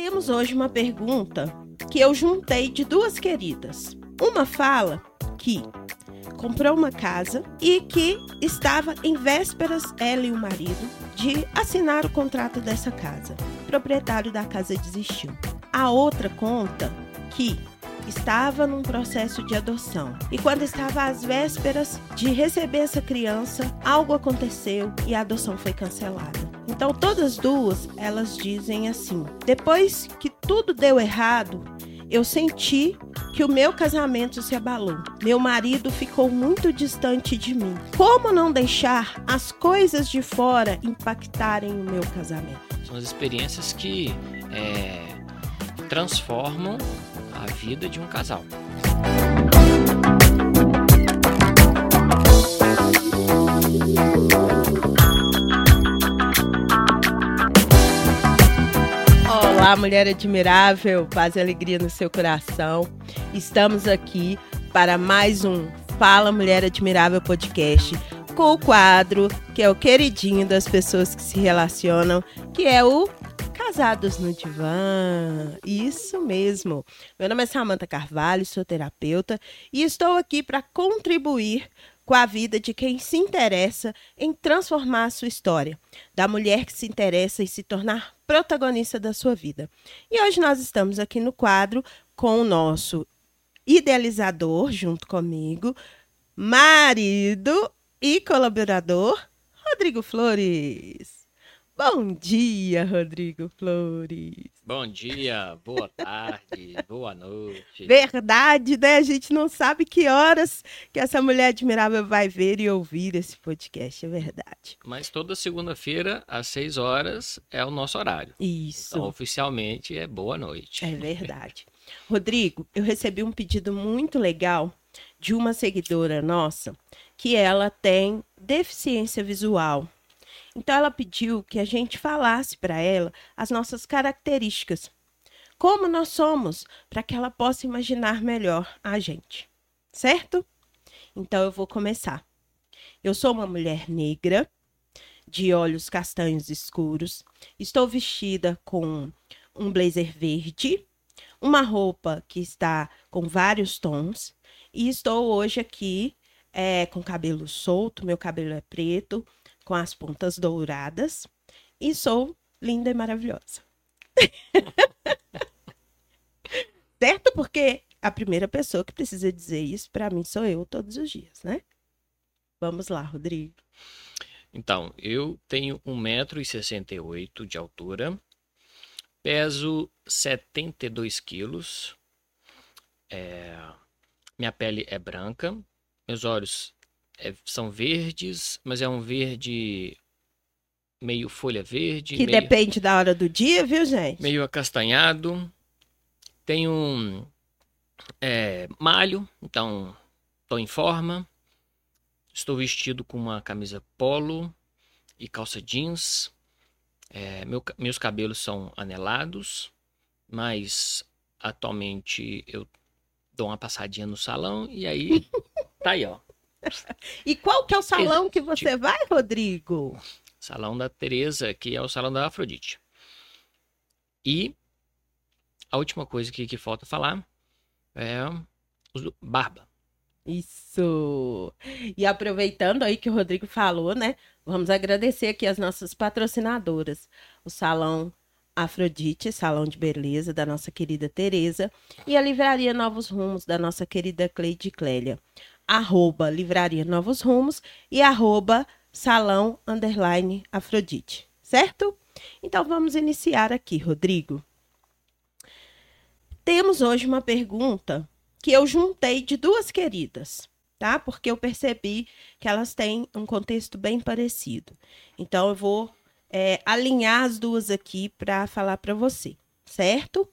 Temos hoje uma pergunta que eu juntei de duas queridas. Uma fala que comprou uma casa e que estava em vésperas, ela e o marido, de assinar o contrato dessa casa. O proprietário da casa desistiu. A outra conta que estava num processo de adoção. E quando estava às vésperas de receber essa criança, algo aconteceu e a adoção foi cancelada. Então, todas duas, elas dizem assim: depois que tudo deu errado, eu senti que o meu casamento se abalou. Meu marido ficou muito distante de mim. Como não deixar as coisas de fora impactarem o meu casamento? São as experiências que é, transformam a vida de um casal. Olá, mulher admirável, paz e alegria no seu coração. Estamos aqui para mais um Fala Mulher Admirável podcast com o quadro que é o queridinho das pessoas que se relacionam, que é o Casados no Divã. Isso mesmo. Meu nome é Samanta Carvalho, sou terapeuta e estou aqui para contribuir com a vida de quem se interessa em transformar a sua história, da mulher que se interessa em se tornar protagonista da sua vida. E hoje nós estamos aqui no quadro com o nosso idealizador, junto comigo, marido e colaborador, Rodrigo Flores. Bom dia, Rodrigo Flores. Bom dia, boa tarde, boa noite. Verdade, né? A gente não sabe que horas que essa mulher admirável vai ver e ouvir esse podcast, é verdade. Mas toda segunda-feira, às 6 horas, é o nosso horário. Isso. Então, oficialmente, é boa noite. É verdade. Rodrigo, eu recebi um pedido muito legal de uma seguidora nossa que ela tem deficiência visual. Então ela pediu que a gente falasse para ela as nossas características, como nós somos, para que ela possa imaginar melhor a gente. Certo? Então eu vou começar. Eu sou uma mulher negra, de olhos castanhos escuros. Estou vestida com um blazer verde, uma roupa que está com vários tons. E estou hoje aqui é, com cabelo solto, meu cabelo é preto, com as pontas douradas e sou linda e maravilhosa. certo? Porque a primeira pessoa que precisa dizer isso para mim sou eu todos os dias, né? Vamos lá, Rodrigo. Então, eu tenho 1,68m de altura, peso 72 quilos, é... minha pele é branca, meus olhos é, são verdes, mas é um verde meio folha verde. Que meio, depende da hora do dia, viu, gente? Meio acastanhado. Tem um é, malho, então estou em forma. Estou vestido com uma camisa polo e calça jeans. É, meu, meus cabelos são anelados, mas atualmente eu dou uma passadinha no salão e aí tá aí, ó. E qual que é o salão que você vai, Rodrigo? Salão da Teresa, que é o salão da Afrodite. E a última coisa que, que falta falar é barba. Isso. E aproveitando aí que o Rodrigo falou, né? Vamos agradecer aqui as nossas patrocinadoras. O Salão Afrodite, Salão de Beleza, da nossa querida Tereza. E a Livraria Novos Rumos, da nossa querida Cleide Clélia arroba Livraria Novos Rumos e arroba Salão Underline Afrodite, certo? Então vamos iniciar aqui, Rodrigo. Temos hoje uma pergunta que eu juntei de duas queridas, tá? Porque eu percebi que elas têm um contexto bem parecido. Então eu vou é, alinhar as duas aqui para falar para você, certo?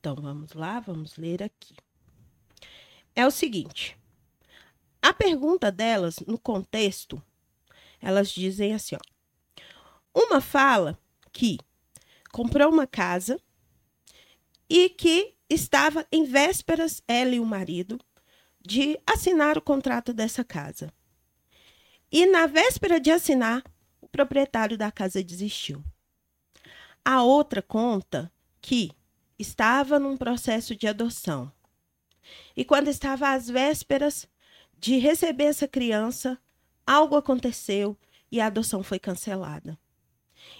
Então vamos lá, vamos ler aqui é o seguinte: a pergunta delas, no contexto, elas dizem assim: ó, uma fala que comprou uma casa e que estava em vésperas, ela e o marido, de assinar o contrato dessa casa. E na véspera de assinar, o proprietário da casa desistiu. A outra conta que estava num processo de adoção. E quando estava às vésperas de receber essa criança, algo aconteceu e a adoção foi cancelada.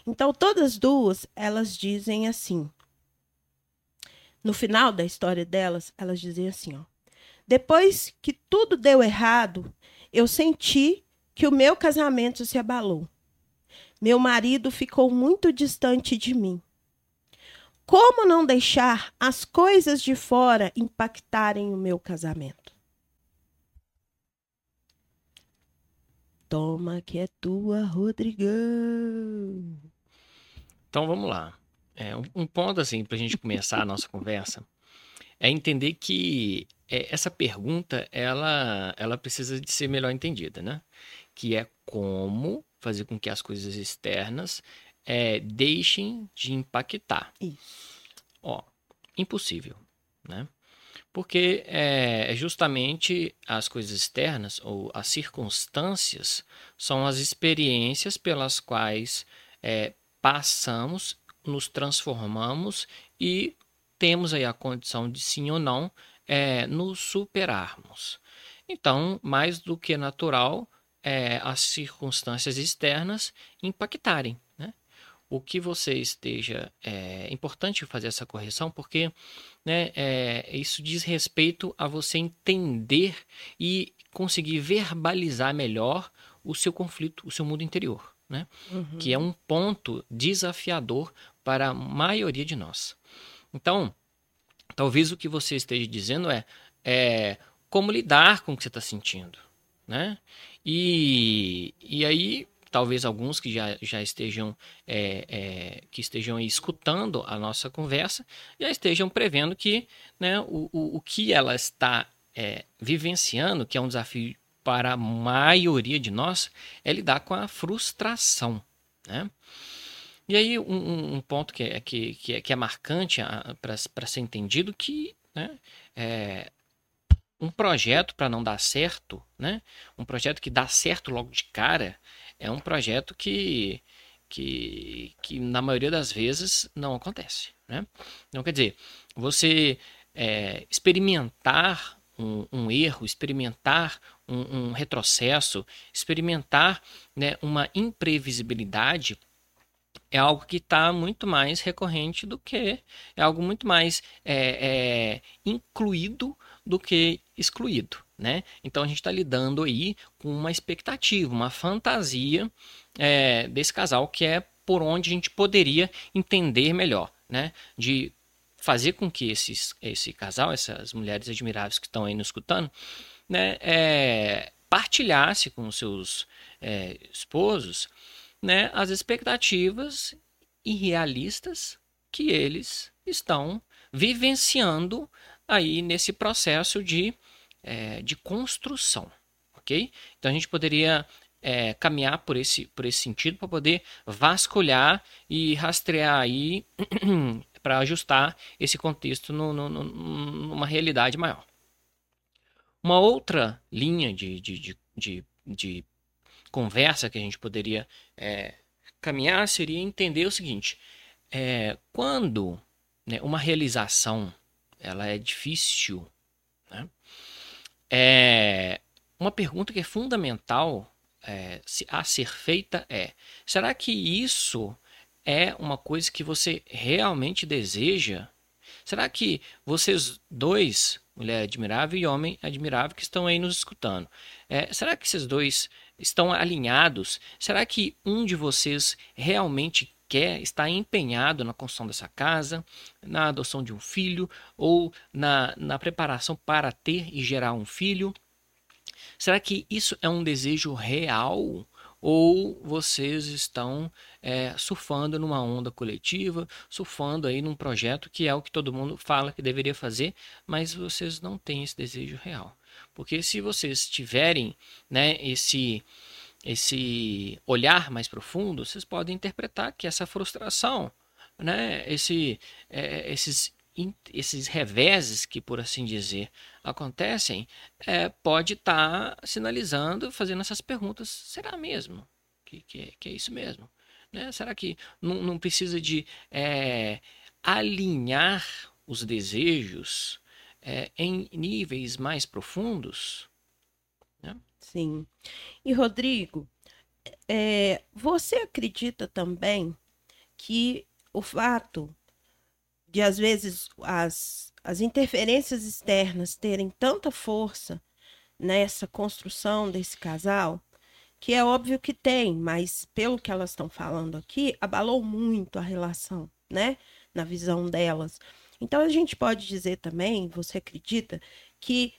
Então, todas duas, elas dizem assim. No final da história delas, elas dizem assim, ó. Depois que tudo deu errado, eu senti que o meu casamento se abalou. Meu marido ficou muito distante de mim. Como não deixar as coisas de fora impactarem o meu casamento? Toma que é tua, Rodrigão. Então vamos lá. É, um ponto assim para a gente começar a nossa conversa é entender que é, essa pergunta ela, ela precisa de ser melhor entendida, né? Que é como fazer com que as coisas externas é, deixem de impactar. Isso. Ó, impossível, né? Porque é, é, justamente as coisas externas ou as circunstâncias são as experiências pelas quais é, passamos, nos transformamos e temos aí a condição de sim ou não é, nos superarmos. Então, mais do que natural, é, as circunstâncias externas impactarem o que você esteja. É importante fazer essa correção, porque né, é, isso diz respeito a você entender e conseguir verbalizar melhor o seu conflito, o seu mundo interior, né? Uhum. Que é um ponto desafiador para a maioria de nós. Então, talvez o que você esteja dizendo é, é como lidar com o que você está sentindo, né? E, e aí talvez alguns que já, já estejam é, é, que estejam escutando a nossa conversa já estejam prevendo que né, o, o, o que ela está é, vivenciando, que é um desafio para a maioria de nós, é lidar com a frustração. Né? E aí um, um ponto que é, que, que é, que é marcante para ser entendido que né, é, um projeto para não dar certo, né, um projeto que dá certo logo de cara, é um projeto que, que, que na maioria das vezes não acontece. Né? Então, quer dizer, você é, experimentar um, um, erro, experimentar um, um retrocesso, experimentar né, uma imprevisibilidade é algo que está muito mais recorrente do que é algo muito mais é, é, incluído do que excluído né? Então a gente está lidando aí com uma expectativa, uma fantasia é, desse casal que é por onde a gente poderia entender melhor, né? De fazer com que esses, esse casal, essas mulheres admiráveis que estão aí nos escutando, né, é, partilhasse com seus é, esposos né, as expectativas irrealistas que eles estão vivenciando aí nesse processo de é, de construção, ok? Então a gente poderia é, caminhar por esse, por esse sentido para poder vasculhar e rastrear aí para ajustar esse contexto no, no, no, numa realidade maior. Uma outra linha de, de, de, de, de conversa que a gente poderia é, caminhar seria entender o seguinte: é, quando né, uma realização ela é difícil, é, uma pergunta que é fundamental é, a ser feita é: será que isso é uma coisa que você realmente deseja? Será que vocês dois, mulher admirável e homem admirável, que estão aí nos escutando, é, será que esses dois estão alinhados? Será que um de vocês realmente quer, está empenhado na construção dessa casa, na adoção de um filho ou na, na preparação para ter e gerar um filho? Será que isso é um desejo real? Ou vocês estão é, surfando numa onda coletiva, surfando aí num projeto que é o que todo mundo fala que deveria fazer, mas vocês não têm esse desejo real? Porque se vocês tiverem né, esse, esse olhar mais profundo, vocês podem interpretar que essa frustração, né, esse, é, esses, esses reveses que, por assim dizer, acontecem, é, pode estar tá sinalizando, fazendo essas perguntas: será mesmo que, que, que é isso mesmo? Né? Será que não, não precisa de é, alinhar os desejos é, em níveis mais profundos? Né? Sim. E Rodrigo, é, você acredita também que o fato de às vezes as, as interferências externas terem tanta força nessa construção desse casal, que é óbvio que tem, mas pelo que elas estão falando aqui, abalou muito a relação, né? Na visão delas. Então a gente pode dizer também, você acredita, que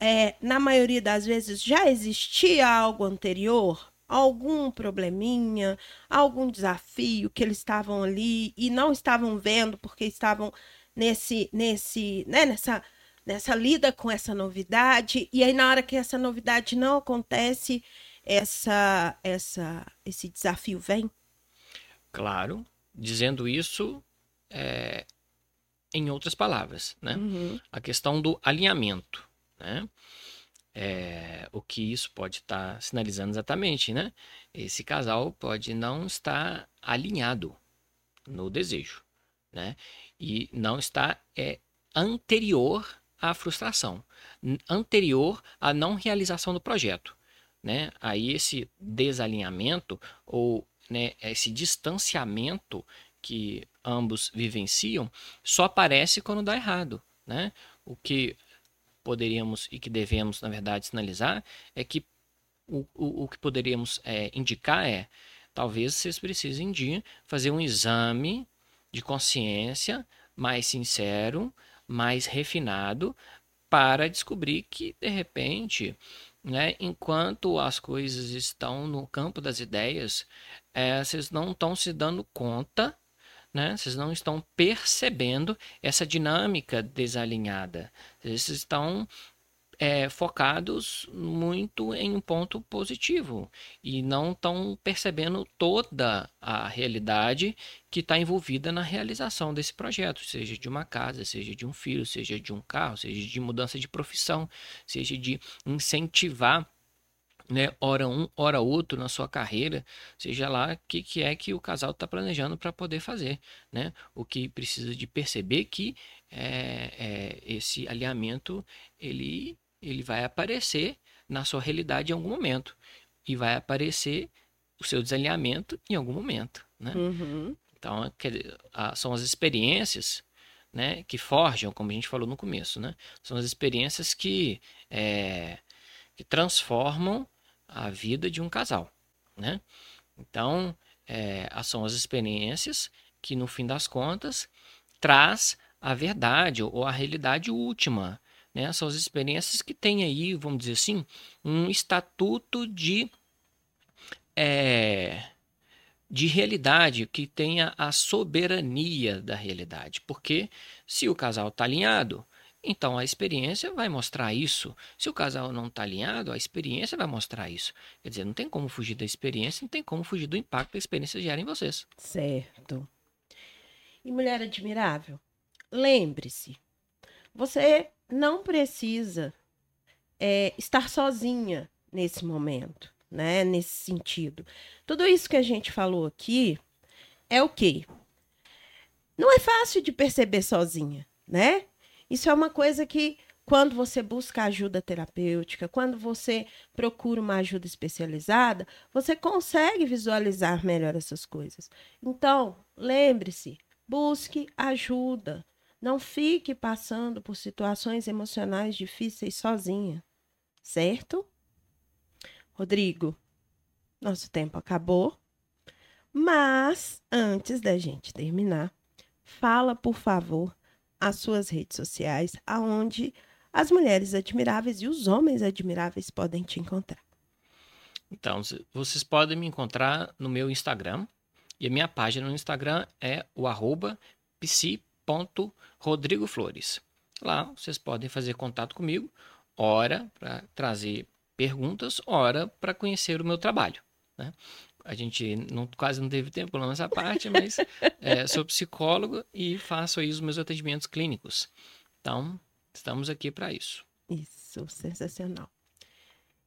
é, na maioria das vezes já existia algo anterior, algum probleminha, algum desafio que eles estavam ali e não estavam vendo porque estavam nesse, nesse, né, nessa nessa lida com essa novidade? E aí na hora que essa novidade não acontece essa essa esse desafio vem? Claro dizendo isso é, em outras palavras né? Uhum. a questão do alinhamento né é, o que isso pode estar tá sinalizando exatamente né esse casal pode não estar alinhado no desejo né e não está é anterior à frustração, anterior à não realização do projeto. Né? Aí esse desalinhamento ou né, esse distanciamento que ambos vivenciam só aparece quando dá errado. Né? O que poderíamos e que devemos, na verdade, sinalizar é que o, o, o que poderíamos é, indicar é talvez vocês precisem de fazer um exame de consciência mais sincero mais refinado para descobrir que, de repente, né, enquanto as coisas estão no campo das ideias, é, vocês não estão se dando conta, né, vocês não estão percebendo essa dinâmica desalinhada. Vocês estão é, focados muito em um ponto positivo e não estão percebendo toda a realidade que está envolvida na realização desse projeto, seja de uma casa, seja de um filho, seja de um carro, seja de mudança de profissão, seja de incentivar né, hora um, hora outro na sua carreira, seja lá o que, que é que o casal está planejando para poder fazer, né? O que precisa de perceber que é, é, esse alinhamento ele ele vai aparecer na sua realidade em algum momento. E vai aparecer o seu desalinhamento em algum momento, né? Uhum. Então, são as experiências né, que forjam, como a gente falou no começo, né? São as experiências que, é, que transformam a vida de um casal, né? Então, é, são as experiências que, no fim das contas, traz a verdade ou a realidade última né? São as experiências que têm aí, vamos dizer assim, um estatuto de, é, de realidade, que tenha a soberania da realidade. Porque se o casal está alinhado, então a experiência vai mostrar isso. Se o casal não está alinhado, a experiência vai mostrar isso. Quer dizer, não tem como fugir da experiência, não tem como fugir do impacto que a experiência gera em vocês. Certo. E mulher admirável, lembre-se, você não precisa é, estar sozinha nesse momento, né? Nesse sentido. Tudo isso que a gente falou aqui é o quê? Não é fácil de perceber sozinha, né? Isso é uma coisa que quando você busca ajuda terapêutica, quando você procura uma ajuda especializada, você consegue visualizar melhor essas coisas. Então, lembre-se, busque ajuda. Não fique passando por situações emocionais difíceis sozinha, certo? Rodrigo, nosso tempo acabou. Mas antes da gente terminar, fala, por favor, as suas redes sociais, aonde as mulheres admiráveis e os homens admiráveis podem te encontrar. Então, vocês podem me encontrar no meu Instagram. E a minha página no Instagram é o arroba psi Rodrigo Flores. Lá vocês podem fazer contato comigo, ora para trazer perguntas, ora para conhecer o meu trabalho. Né? A gente não, quase não teve tempo nessa parte, mas é, sou psicólogo e faço aí os meus atendimentos clínicos. Então, estamos aqui para isso. Isso, sensacional.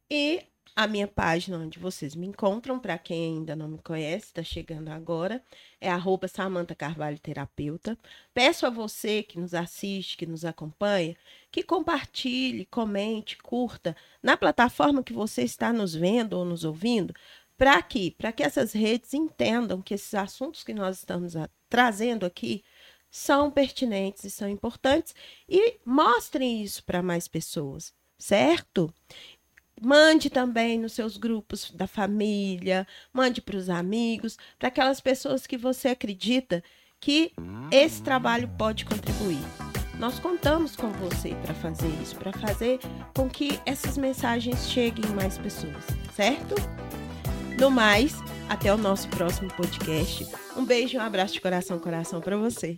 E a minha página onde vocês me encontram, para quem ainda não me conhece, está chegando agora, é arroba Samanta Carvalho Terapeuta. Peço a você que nos assiste, que nos acompanha, que compartilhe, comente, curta na plataforma que você está nos vendo ou nos ouvindo, para que, para que essas redes entendam que esses assuntos que nós estamos a, trazendo aqui são pertinentes e são importantes e mostrem isso para mais pessoas, certo? Mande também nos seus grupos da família, mande para os amigos, para aquelas pessoas que você acredita que esse trabalho pode contribuir. Nós contamos com você para fazer isso, para fazer com que essas mensagens cheguem a mais pessoas, certo? No mais, até o nosso próximo podcast. Um beijo um abraço de coração coração para você.